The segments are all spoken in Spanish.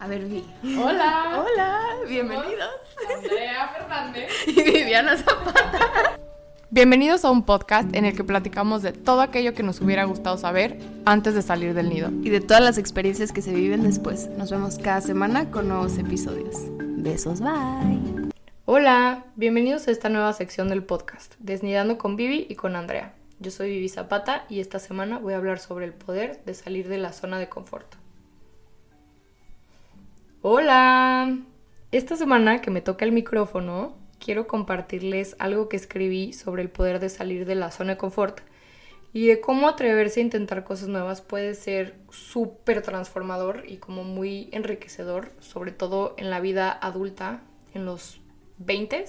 A ver, Vi. Hola. Hola, bienvenidos. Andrea Fernández. Y Viviana Zapata. Bienvenidos a un podcast en el que platicamos de todo aquello que nos hubiera gustado saber antes de salir del nido. Y de todas las experiencias que se viven después. Nos vemos cada semana con nuevos episodios. Besos, bye. Hola, bienvenidos a esta nueva sección del podcast, Desnidando con Vivi y con Andrea. Yo soy Vivi Zapata y esta semana voy a hablar sobre el poder de salir de la zona de confort. Hola, esta semana que me toca el micrófono, quiero compartirles algo que escribí sobre el poder de salir de la zona de confort y de cómo atreverse a intentar cosas nuevas puede ser súper transformador y como muy enriquecedor, sobre todo en la vida adulta, en los 20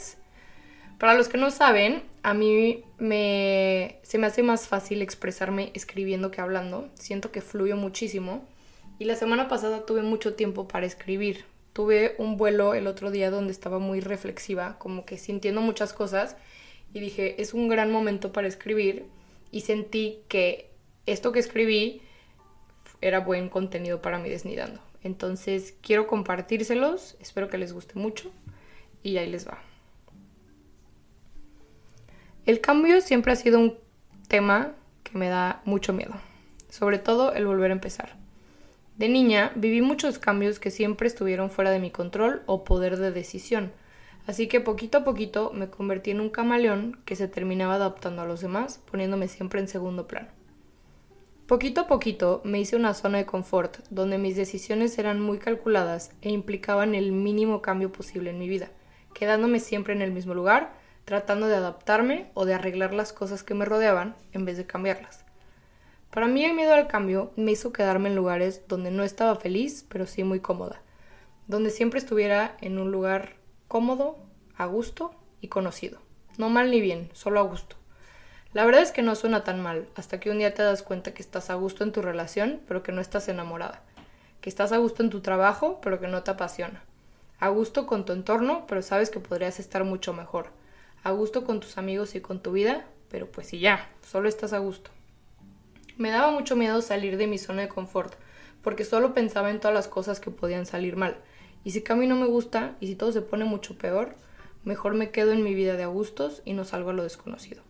Para los que no saben, a mí me, se me hace más fácil expresarme escribiendo que hablando. Siento que fluyo muchísimo. Y la semana pasada tuve mucho tiempo para escribir. Tuve un vuelo el otro día donde estaba muy reflexiva, como que sintiendo muchas cosas. Y dije, es un gran momento para escribir. Y sentí que esto que escribí era buen contenido para mi desnidando. Entonces quiero compartírselos. Espero que les guste mucho y ahí les va. El cambio siempre ha sido un tema que me da mucho miedo, sobre todo el volver a empezar. De niña viví muchos cambios que siempre estuvieron fuera de mi control o poder de decisión, así que poquito a poquito me convertí en un camaleón que se terminaba adaptando a los demás, poniéndome siempre en segundo plano. Poquito a poquito me hice una zona de confort donde mis decisiones eran muy calculadas e implicaban el mínimo cambio posible en mi vida quedándome siempre en el mismo lugar, tratando de adaptarme o de arreglar las cosas que me rodeaban en vez de cambiarlas. Para mí el miedo al cambio me hizo quedarme en lugares donde no estaba feliz, pero sí muy cómoda, donde siempre estuviera en un lugar cómodo, a gusto y conocido. No mal ni bien, solo a gusto. La verdad es que no suena tan mal, hasta que un día te das cuenta que estás a gusto en tu relación, pero que no estás enamorada, que estás a gusto en tu trabajo, pero que no te apasiona, a gusto con tu entorno, pero sabes que podrías estar mucho mejor. A gusto con tus amigos y con tu vida, pero pues sí ya, solo estás a gusto. Me daba mucho miedo salir de mi zona de confort, porque solo pensaba en todas las cosas que podían salir mal. Y si a no me gusta, y si todo se pone mucho peor, mejor me quedo en mi vida de a gustos y no salgo a lo desconocido.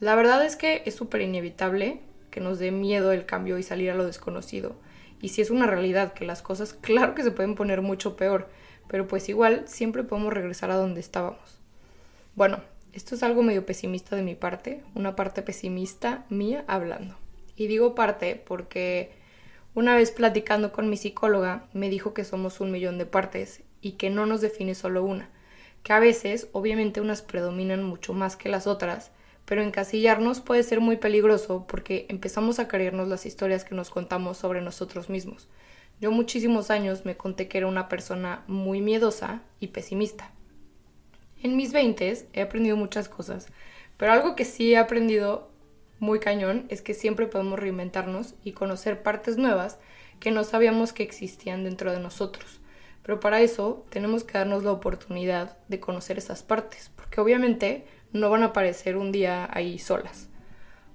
La verdad es que es súper inevitable que nos dé miedo el cambio y salir a lo desconocido. Y si es una realidad que las cosas claro que se pueden poner mucho peor, pero pues igual siempre podemos regresar a donde estábamos. Bueno, esto es algo medio pesimista de mi parte, una parte pesimista mía hablando. Y digo parte porque una vez platicando con mi psicóloga me dijo que somos un millón de partes y que no nos define solo una, que a veces obviamente unas predominan mucho más que las otras, pero encasillarnos puede ser muy peligroso porque empezamos a creernos las historias que nos contamos sobre nosotros mismos yo muchísimos años me conté que era una persona muy miedosa y pesimista. En mis 20 he aprendido muchas cosas, pero algo que sí he aprendido muy cañón es que siempre podemos reinventarnos y conocer partes nuevas que no sabíamos que existían dentro de nosotros. Pero para eso tenemos que darnos la oportunidad de conocer esas partes, porque obviamente no van a aparecer un día ahí solas.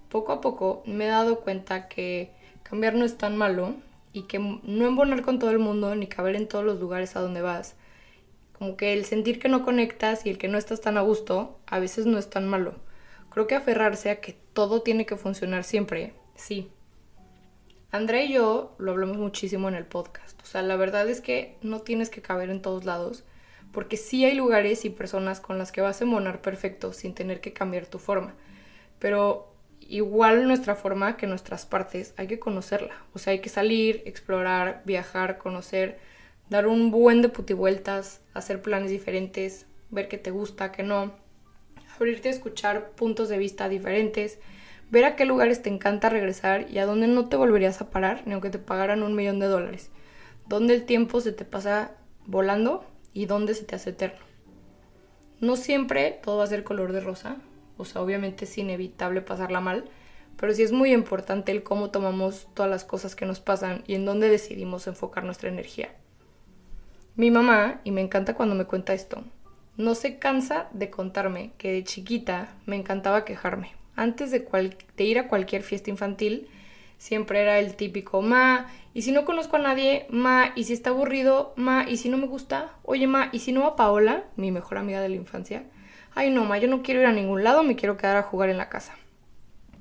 Poco a poco me he dado cuenta que cambiar no es tan malo y que no embonar con todo el mundo ni caber en todos los lugares a donde vas. Como que el sentir que no conectas y el que no estás tan a gusto a veces no es tan malo. Creo que aferrarse a que todo tiene que funcionar siempre, sí. Andrea y yo lo hablamos muchísimo en el podcast. O sea, la verdad es que no tienes que caber en todos lados, porque sí hay lugares y personas con las que vas a embonar perfecto sin tener que cambiar tu forma. Pero igual nuestra forma que nuestras partes, hay que conocerla. O sea, hay que salir, explorar, viajar, conocer, dar un buen de putivueltas, hacer planes diferentes, ver qué te gusta, qué no, abrirte a escuchar puntos de vista diferentes, ver a qué lugares te encanta regresar y a dónde no te volverías a parar, ni aunque te pagaran un millón de dólares. Dónde el tiempo se te pasa volando y dónde se te hace eterno. No siempre todo va a ser color de rosa, o sea, obviamente es inevitable pasarla mal, pero sí es muy importante el cómo tomamos todas las cosas que nos pasan y en dónde decidimos enfocar nuestra energía. Mi mamá, y me encanta cuando me cuenta esto, no se cansa de contarme que de chiquita me encantaba quejarme. Antes de, ir a cualquier fiesta infantil, siempre era el típico ma, y si no conozco a nadie, ma, y si está aburrido, ma, y si no me gusta, oye ma, y si no va Paola, mi mejor amiga de la infancia, ay no ma, yo no quiero ir a ningún lado, me quiero quedar a jugar en la casa.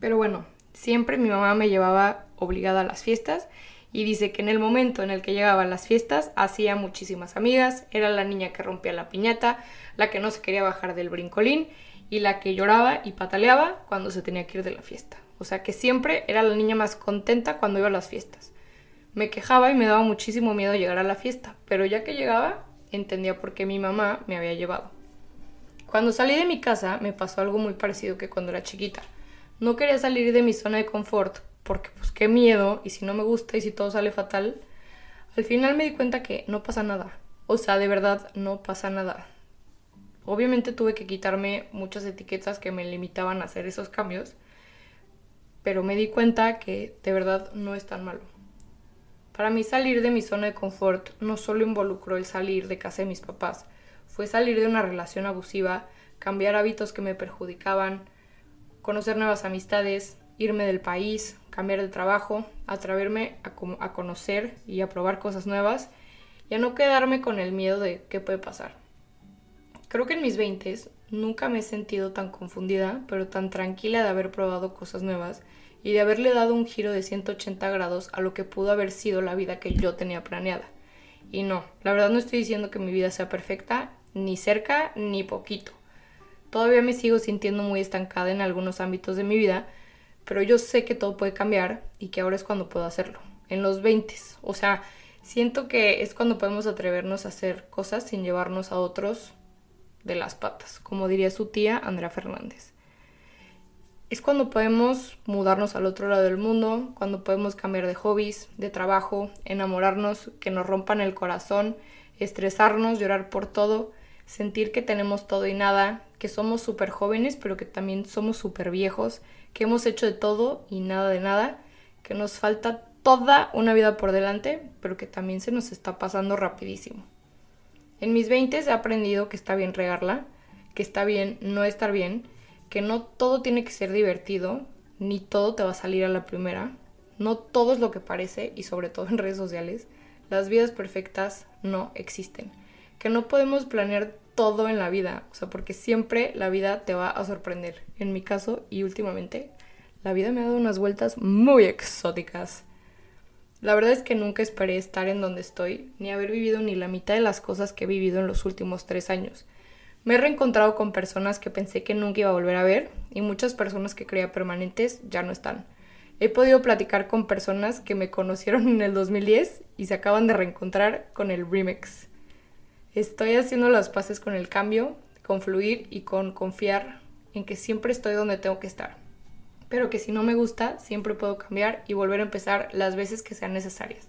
Pero bueno, siempre mi mamá me llevaba obligada a las fiestas y dice que en el momento en el que llegaba a las fiestas hacía muchísimas amigas, era la niña que rompía la piñata, la que no se quería bajar del brincolín y la que lloraba y pataleaba cuando se tenía que ir de la fiesta. O sea que siempre era la niña más contenta cuando iba a las fiestas. Me quejaba y me daba muchísimo miedo llegar a la fiesta, pero ya que llegaba entendía por qué mi mamá me había llevado. Cuando salí de mi casa me pasó algo muy parecido que cuando era chiquita. No quería salir de mi zona de confort porque pues qué miedo y si no me gusta y si todo sale fatal. Al final me di cuenta que no pasa nada. O sea, de verdad no pasa nada. Obviamente tuve que quitarme muchas etiquetas que me limitaban a hacer esos cambios, pero me di cuenta que de verdad no es tan malo. Para mí salir de mi zona de confort no solo involucró el salir de casa de mis papás, fue salir de una relación abusiva, cambiar hábitos que me perjudicaban, conocer nuevas amistades, irme del país, cambiar de trabajo, atreverme a, a conocer y a probar cosas nuevas y a no quedarme con el miedo de qué puede pasar. Creo que en mis 20 nunca me he sentido tan confundida, pero tan tranquila de haber probado cosas nuevas y de haberle dado un giro de 180 grados a lo que pudo haber sido la vida que yo tenía planeada. Y no, la verdad no estoy diciendo que mi vida sea perfecta, ni cerca, ni poquito. Todavía me sigo sintiendo muy estancada en algunos ámbitos de mi vida, pero yo sé que todo puede cambiar y que ahora es cuando puedo hacerlo. En los 20, o sea, siento que es cuando podemos atrevernos a hacer cosas sin llevarnos a otros de las patas, como diría su tía Andrea Fernández. Es cuando podemos mudarnos al otro lado del mundo, cuando podemos cambiar de hobbies, de trabajo, enamorarnos, que nos rompan el corazón, estresarnos, llorar por todo, sentir que tenemos todo y nada, que somos súper jóvenes, pero que también somos súper viejos, que hemos hecho de todo y nada de nada, que nos falta toda una vida por delante, pero que también se nos está pasando rapidísimo. En mis 20 he aprendido que está bien regarla, que está bien no estar bien, que no todo tiene que ser divertido, ni todo te va a salir a la primera, no todo es lo que parece y sobre todo en redes sociales, las vidas perfectas no existen, que no podemos planear todo en la vida, o sea, porque siempre la vida te va a sorprender. En mi caso y últimamente, la vida me ha dado unas vueltas muy exóticas. La verdad es que nunca esperé estar en donde estoy, ni haber vivido ni la mitad de las cosas que he vivido en los últimos tres años. Me he reencontrado con personas que pensé que nunca iba a volver a ver y muchas personas que creía permanentes ya no están. He podido platicar con personas que me conocieron en el 2010 y se acaban de reencontrar con el remix. Estoy haciendo las paces con el cambio, con fluir y con confiar en que siempre estoy donde tengo que estar pero que si no me gusta, siempre puedo cambiar y volver a empezar las veces que sean necesarias.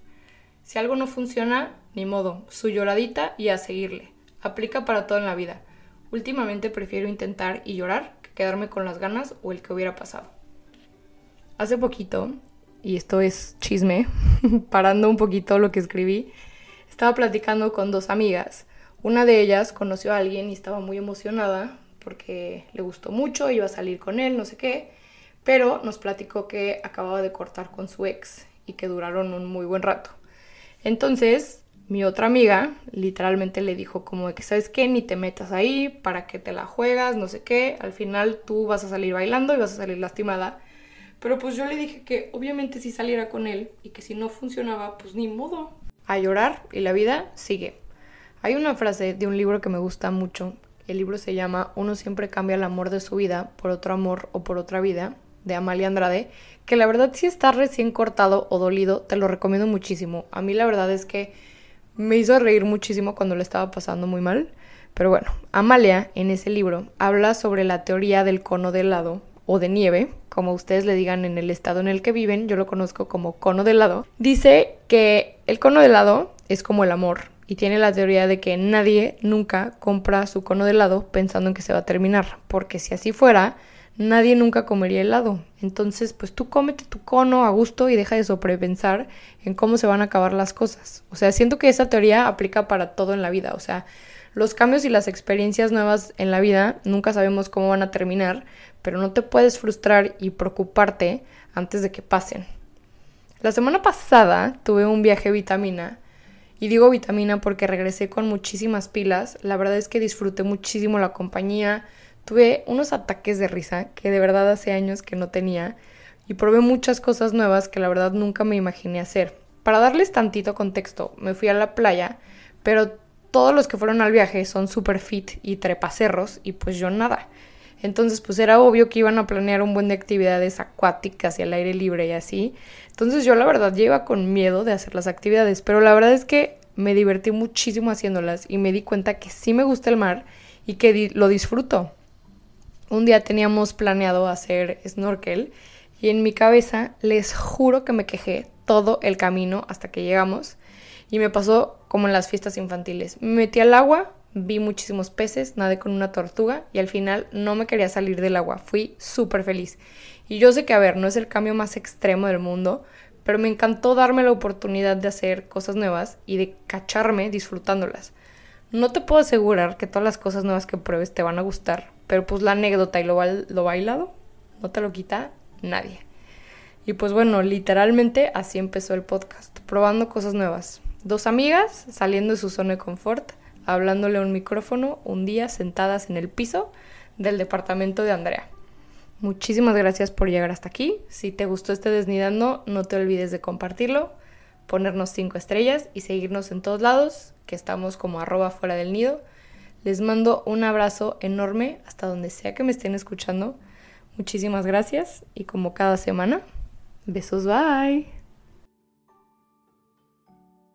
Si algo no funciona, ni modo, su lloradita y a seguirle. Aplica para todo en la vida. Últimamente prefiero intentar y llorar que quedarme con las ganas o el que hubiera pasado. Hace poquito, y esto es chisme, parando un poquito lo que escribí, estaba platicando con dos amigas. Una de ellas conoció a alguien y estaba muy emocionada porque le gustó mucho, iba a salir con él, no sé qué pero nos platicó que acababa de cortar con su ex y que duraron un muy buen rato. Entonces, mi otra amiga literalmente le dijo como de que, ¿sabes qué? Ni te metas ahí, para que te la juegas, no sé qué, al final tú vas a salir bailando y vas a salir lastimada. Pero pues yo le dije que obviamente si saliera con él y que si no funcionaba, pues ni modo. A llorar y la vida sigue. Hay una frase de un libro que me gusta mucho. El libro se llama Uno siempre cambia el amor de su vida por otro amor o por otra vida de Amalia Andrade, que la verdad si está recién cortado o dolido, te lo recomiendo muchísimo. A mí la verdad es que me hizo reír muchísimo cuando le estaba pasando muy mal. Pero bueno, Amalia en ese libro habla sobre la teoría del cono de helado o de nieve, como ustedes le digan en el estado en el que viven, yo lo conozco como cono de helado. Dice que el cono de helado es como el amor y tiene la teoría de que nadie nunca compra su cono de helado pensando en que se va a terminar, porque si así fuera, nadie nunca comería helado. Entonces, pues tú cómete tu cono a gusto y deja de sobrepensar en cómo se van a acabar las cosas. O sea, siento que esa teoría aplica para todo en la vida. O sea, los cambios y las experiencias nuevas en la vida nunca sabemos cómo van a terminar, pero no te puedes frustrar y preocuparte antes de que pasen. La semana pasada tuve un viaje vitamina y digo vitamina porque regresé con muchísimas pilas. La verdad es que disfruté muchísimo la compañía. Tuve unos ataques de risa que de verdad hace años que no tenía y probé muchas cosas nuevas que la verdad nunca me imaginé hacer. Para darles tantito contexto, me fui a la playa, pero todos los que fueron al viaje son super fit y trepacerros y pues yo nada. Entonces, pues era obvio que iban a planear un buen de actividades acuáticas y al aire libre y así. Entonces yo la verdad ya con miedo de hacer las actividades, pero la verdad es que me divertí muchísimo haciéndolas y me di cuenta que sí me gusta el mar y que lo disfruto. Un día teníamos planeado hacer snorkel y en mi cabeza les juro que me quejé todo el camino hasta que llegamos y me pasó como en las fiestas infantiles. Me metí al agua, vi muchísimos peces, nadé con una tortuga y al final no me quería salir del agua. Fui súper feliz. Y yo sé que, a ver, no es el cambio más extremo del mundo, pero me encantó darme la oportunidad de hacer cosas nuevas y de cacharme disfrutándolas. No te puedo asegurar que todas las cosas nuevas que pruebes te van a gustar, pero pues la anécdota y lo, lo bailado no te lo quita nadie. Y pues bueno, literalmente así empezó el podcast, probando cosas nuevas. Dos amigas saliendo de su zona de confort hablándole a un micrófono un día sentadas en el piso del departamento de Andrea. Muchísimas gracias por llegar hasta aquí. Si te gustó este desnidando, no te olvides de compartirlo, ponernos cinco estrellas y seguirnos en todos lados, que estamos como arroba fuera del nido. Les mando un abrazo enorme hasta donde sea que me estén escuchando. Muchísimas gracias y como cada semana, besos, bye.